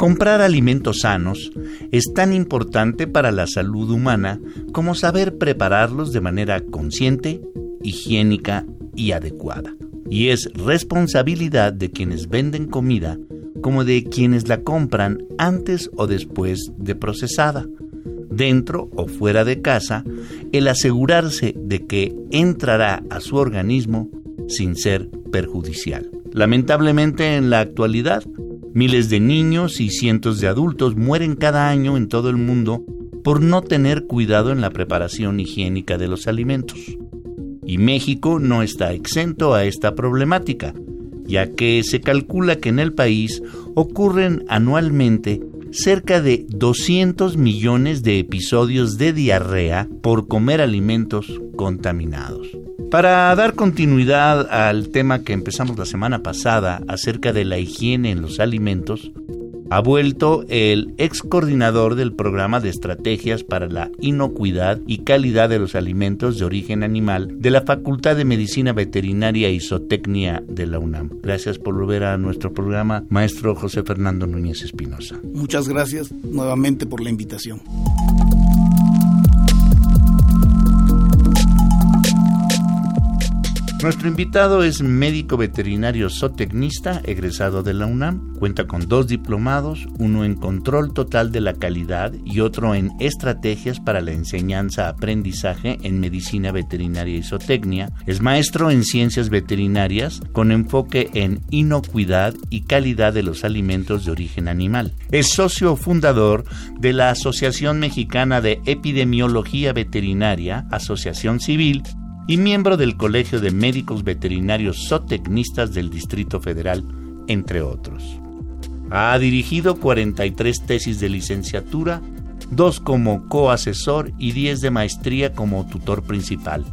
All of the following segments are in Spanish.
Comprar alimentos sanos es tan importante para la salud humana como saber prepararlos de manera consciente, higiénica y adecuada. Y es responsabilidad de quienes venden comida como de quienes la compran antes o después de procesada, dentro o fuera de casa, el asegurarse de que entrará a su organismo sin ser perjudicial. Lamentablemente en la actualidad, Miles de niños y cientos de adultos mueren cada año en todo el mundo por no tener cuidado en la preparación higiénica de los alimentos. Y México no está exento a esta problemática, ya que se calcula que en el país ocurren anualmente cerca de 200 millones de episodios de diarrea por comer alimentos contaminados. Para dar continuidad al tema que empezamos la semana pasada acerca de la higiene en los alimentos, ha vuelto el ex coordinador del programa de estrategias para la inocuidad y calidad de los alimentos de origen animal de la Facultad de Medicina Veterinaria y Zootecnia de la UNAM. Gracias por volver a nuestro programa, maestro José Fernando Núñez Espinosa. Muchas gracias nuevamente por la invitación. Nuestro invitado es médico veterinario zootecnista, egresado de la UNAM. Cuenta con dos diplomados, uno en control total de la calidad y otro en estrategias para la enseñanza-aprendizaje en medicina veterinaria y zootecnia. Es maestro en ciencias veterinarias con enfoque en inocuidad y calidad de los alimentos de origen animal. Es socio fundador de la Asociación Mexicana de Epidemiología Veterinaria, Asociación Civil, y miembro del Colegio de Médicos Veterinarios Zootecnistas del Distrito Federal, entre otros. Ha dirigido 43 tesis de licenciatura, dos como coasesor y 10 de maestría como tutor principal.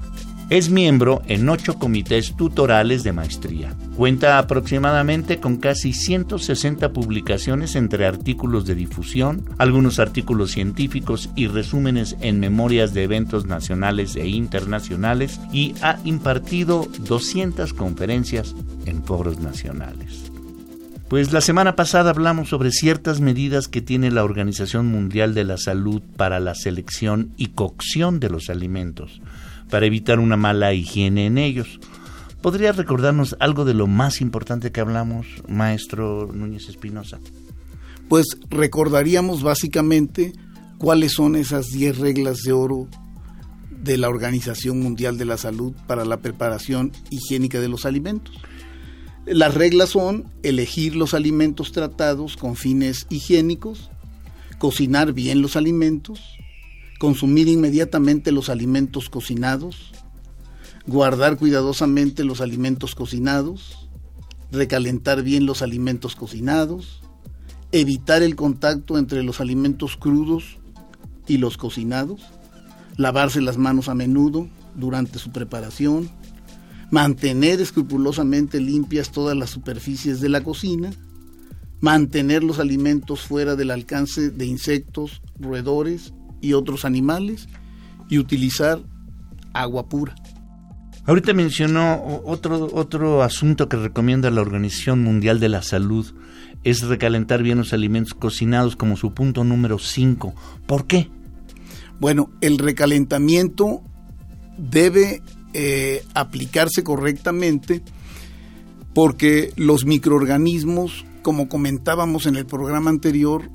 Es miembro en ocho comités tutorales de maestría. Cuenta aproximadamente con casi 160 publicaciones entre artículos de difusión, algunos artículos científicos y resúmenes en memorias de eventos nacionales e internacionales y ha impartido 200 conferencias en foros nacionales. Pues la semana pasada hablamos sobre ciertas medidas que tiene la Organización Mundial de la Salud para la selección y cocción de los alimentos para evitar una mala higiene en ellos. ¿Podría recordarnos algo de lo más importante que hablamos, maestro Núñez Espinosa? Pues recordaríamos básicamente cuáles son esas 10 reglas de oro de la Organización Mundial de la Salud para la preparación higiénica de los alimentos. Las reglas son elegir los alimentos tratados con fines higiénicos, cocinar bien los alimentos, consumir inmediatamente los alimentos cocinados, guardar cuidadosamente los alimentos cocinados, recalentar bien los alimentos cocinados, evitar el contacto entre los alimentos crudos y los cocinados, lavarse las manos a menudo durante su preparación, mantener escrupulosamente limpias todas las superficies de la cocina, mantener los alimentos fuera del alcance de insectos, roedores y otros animales y utilizar agua pura. Ahorita mencionó otro, otro asunto que recomienda la Organización Mundial de la Salud, es recalentar bien los alimentos cocinados como su punto número 5. ¿Por qué? Bueno, el recalentamiento debe eh, aplicarse correctamente porque los microorganismos, como comentábamos en el programa anterior,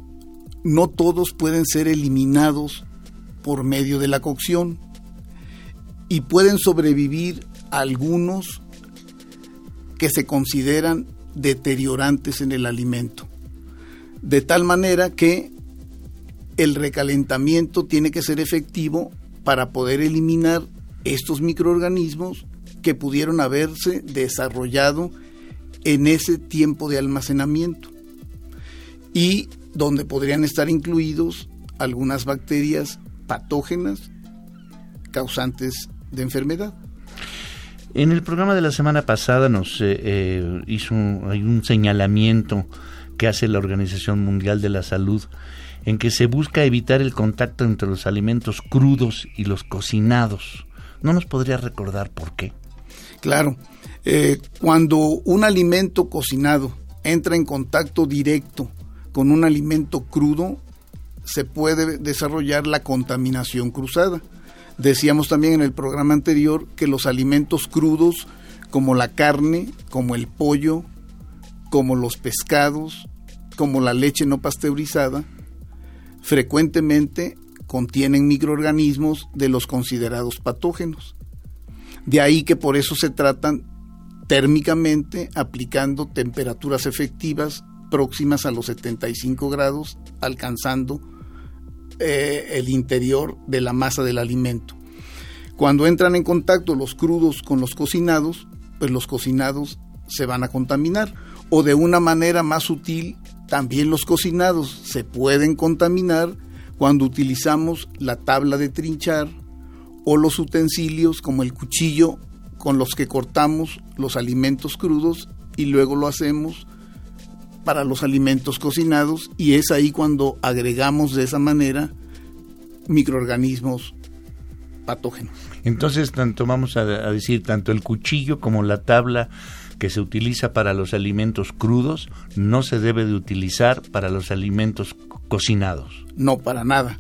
no todos pueden ser eliminados por medio de la cocción y pueden sobrevivir algunos que se consideran deteriorantes en el alimento. De tal manera que el recalentamiento tiene que ser efectivo para poder eliminar estos microorganismos que pudieron haberse desarrollado en ese tiempo de almacenamiento y donde podrían estar incluidos algunas bacterias patógenas causantes de enfermedad. En el programa de la semana pasada nos eh, eh, hizo hay un señalamiento que hace la Organización Mundial de la Salud en que se busca evitar el contacto entre los alimentos crudos y los cocinados. ¿No nos podría recordar por qué? Claro, eh, cuando un alimento cocinado entra en contacto directo con un alimento crudo, se puede desarrollar la contaminación cruzada. Decíamos también en el programa anterior que los alimentos crudos como la carne, como el pollo, como los pescados, como la leche no pasteurizada, frecuentemente contienen microorganismos de los considerados patógenos. De ahí que por eso se tratan térmicamente aplicando temperaturas efectivas próximas a los 75 grados, alcanzando eh, el interior de la masa del alimento. Cuando entran en contacto los crudos con los cocinados, pues los cocinados se van a contaminar. O de una manera más sutil, también los cocinados se pueden contaminar cuando utilizamos la tabla de trinchar o los utensilios como el cuchillo con los que cortamos los alimentos crudos y luego lo hacemos para los alimentos cocinados y es ahí cuando agregamos de esa manera microorganismos patógenos. Entonces, tanto vamos a, decir, tanto el cuchillo como la tabla que se utiliza para los alimentos crudos no se debe de utilizar para los alimentos cocinados. No, para nada.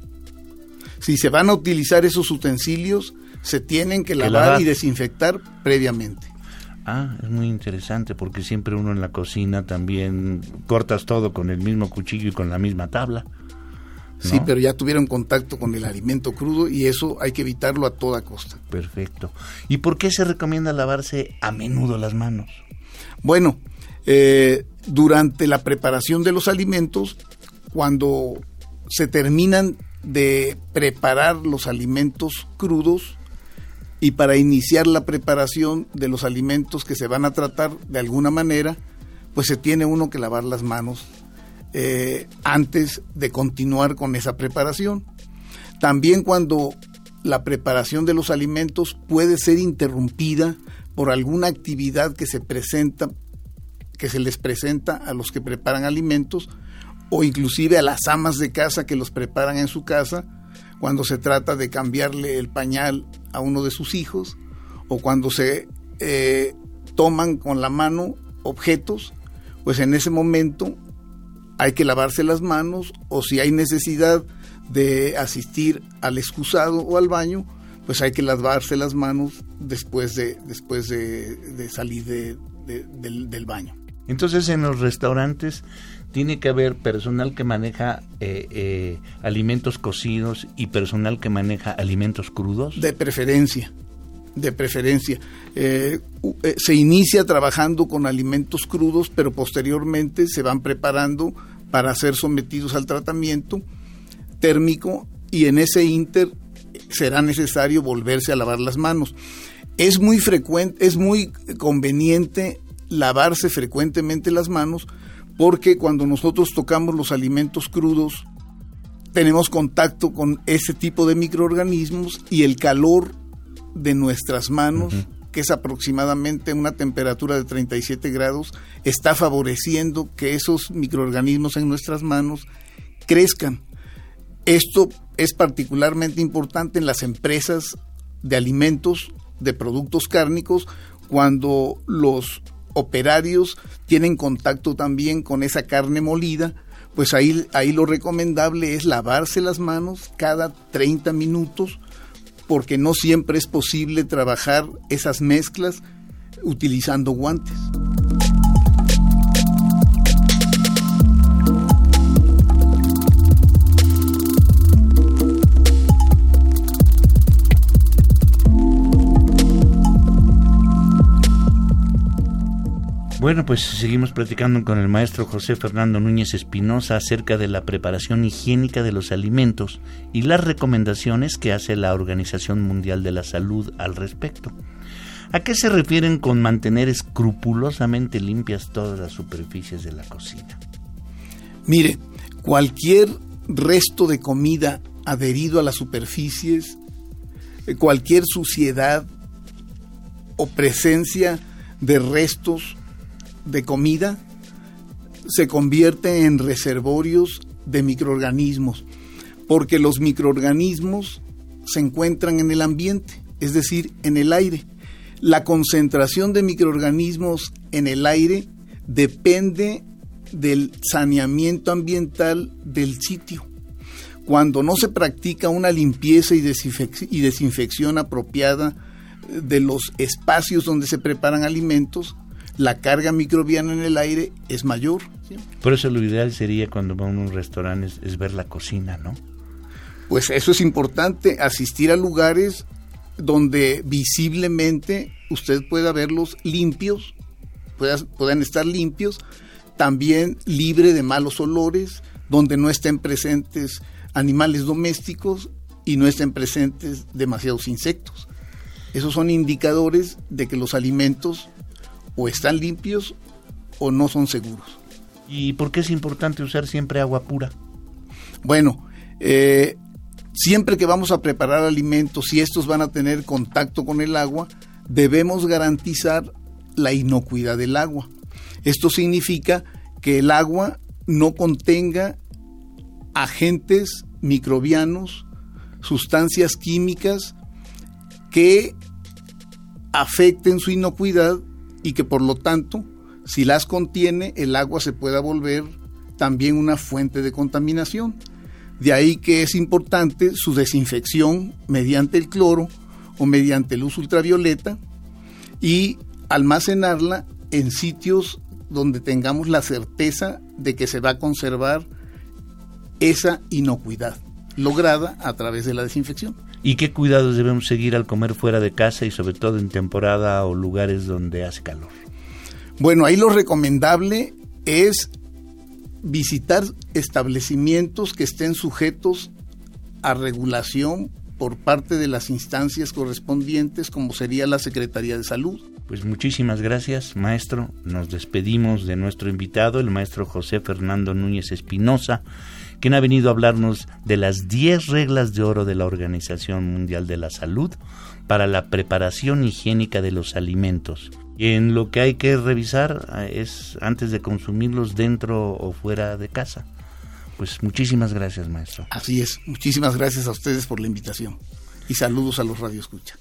Si se van a utilizar esos utensilios, se tienen que lavar y desinfectar previamente. Ah, es muy interesante porque siempre uno en la cocina también cortas todo con el mismo cuchillo y con la misma tabla. Sí, pero ya tuvieron contacto con el alimento crudo y eso hay que evitarlo a toda costa. Perfecto. ¿Y por qué se recomienda lavarse a menudo las manos? Bueno, eh, durante la preparación de los alimentos, cuando se terminan de preparar los alimentos crudos, y para iniciar la preparación de los alimentos que se van a tratar de alguna manera, pues se tiene uno que lavar las manos eh, antes de continuar con esa preparación. También cuando la preparación de los alimentos puede ser interrumpida por alguna actividad que se presenta que se les presenta a los que preparan alimentos o inclusive a las amas de casa que los preparan en su casa cuando se trata de cambiarle el pañal a uno de sus hijos o cuando se eh, toman con la mano objetos, pues en ese momento hay que lavarse las manos o si hay necesidad de asistir al excusado o al baño, pues hay que lavarse las manos después de, después de, salir del, del baño. Entonces en los restaurantes tiene que haber personal que maneja eh, eh, alimentos cocidos y personal que maneja alimentos crudos? De preferencia, de preferencia. Eh, se inicia trabajando con alimentos crudos, pero posteriormente se van preparando para ser sometidos al tratamiento térmico y en ese inter será necesario volverse a lavar las manos. Es muy frecuente, es muy conveniente lavarse frecuentemente las manos porque cuando nosotros tocamos los alimentos crudos, tenemos contacto con ese tipo de microorganismos y el calor de nuestras manos, que es aproximadamente una temperatura de 37 grados, está favoreciendo que esos microorganismos en nuestras manos crezcan. Esto es particularmente importante en las empresas de alimentos, de productos cárnicos, cuando los operarios tienen contacto también con esa carne molida, pues ahí, ahí lo recomendable es lavarse las manos cada 30 minutos, porque no siempre es posible trabajar esas mezclas utilizando guantes. Bueno, pues seguimos platicando con el maestro José Fernando Núñez Espinosa acerca de la preparación higiénica de los alimentos y las recomendaciones que hace la Organización Mundial de la Salud al respecto. ¿A qué se refieren con mantener escrupulosamente limpias todas las superficies de la cocina? Mire, cualquier resto de comida adherido a las superficies, cualquier suciedad o presencia de restos de comida se convierte en reservorios de microorganismos, porque los microorganismos se encuentran en el ambiente, es decir, en el aire. La concentración de microorganismos en el aire depende del saneamiento ambiental del sitio. Cuando no se practica una limpieza y, desinfección apropiada de los espacios donde se preparan alimentos, la carga microbiana en el aire es mayor. Por eso lo ideal sería cuando va a un restaurante es, ver la cocina, ¿no? Pues eso es importante, asistir a lugares donde visiblemente usted pueda verlos limpios, puedan estar limpios, también libre de malos olores, donde no estén presentes animales domésticos y no estén presentes demasiados insectos. Esos son indicadores de que los alimentos o están limpios o no son seguros. ¿Y por qué es importante usar siempre agua pura? Bueno, eh, siempre que vamos a preparar alimentos y estos van a tener contacto con el agua, debemos garantizar la inocuidad del agua. Esto significa que el agua no contenga agentes microbianos, sustancias químicas que afecten su inocuidad y que por lo tanto, si las contiene, el agua se pueda volver también una fuente de contaminación. De ahí que es importante su desinfección mediante el cloro o mediante luz ultravioleta y almacenarla en sitios donde tengamos la certeza de que se va a conservar esa inocuidad lograda a través de la desinfección. ¿Y qué cuidados debemos seguir al comer fuera de casa y sobre todo en temporada o lugares donde hace calor? Bueno, ahí lo recomendable es visitar establecimientos que estén sujetos a regulación por parte de las instancias correspondientes como sería la Secretaría de Salud. Pues muchísimas gracias, maestro. Nos despedimos de nuestro invitado, el maestro José Fernando Núñez Espinosa quien ha venido a hablarnos de las 10 reglas de oro de la Organización Mundial de la Salud para la preparación higiénica de los alimentos. en lo que hay que revisar eh, es antes de consumirlos dentro o fuera de casa. Pues muchísimas gracias, maestro. Así es, muchísimas gracias a ustedes por la invitación y saludos a los Radio Escucha.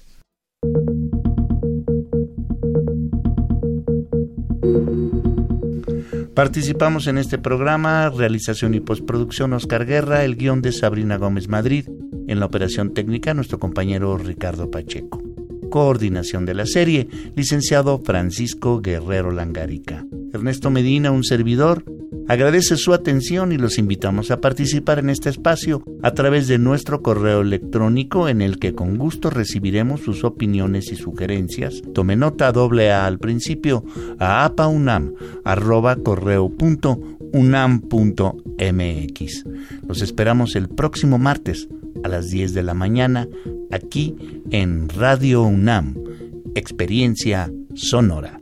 Participamos en este programa, realización y postproducción Oscar Guerra, el guion de Sabrina Gómez Madrid, en la operación técnica nuestro compañero Ricardo Pacheco. Coordinación de la serie, licenciado Francisco Guerrero Langarica. Ernesto Medina, un servidor, Agradece su atención y los invitamos a participar en este espacio a través de nuestro correo electrónico en el que con gusto recibiremos sus opiniones y sugerencias. Tome nota doble A al principio a apaunam@correo.unam.mx. Los esperamos el próximo martes a las 10 de la mañana aquí en Radio UNAM. Experiencia sonora.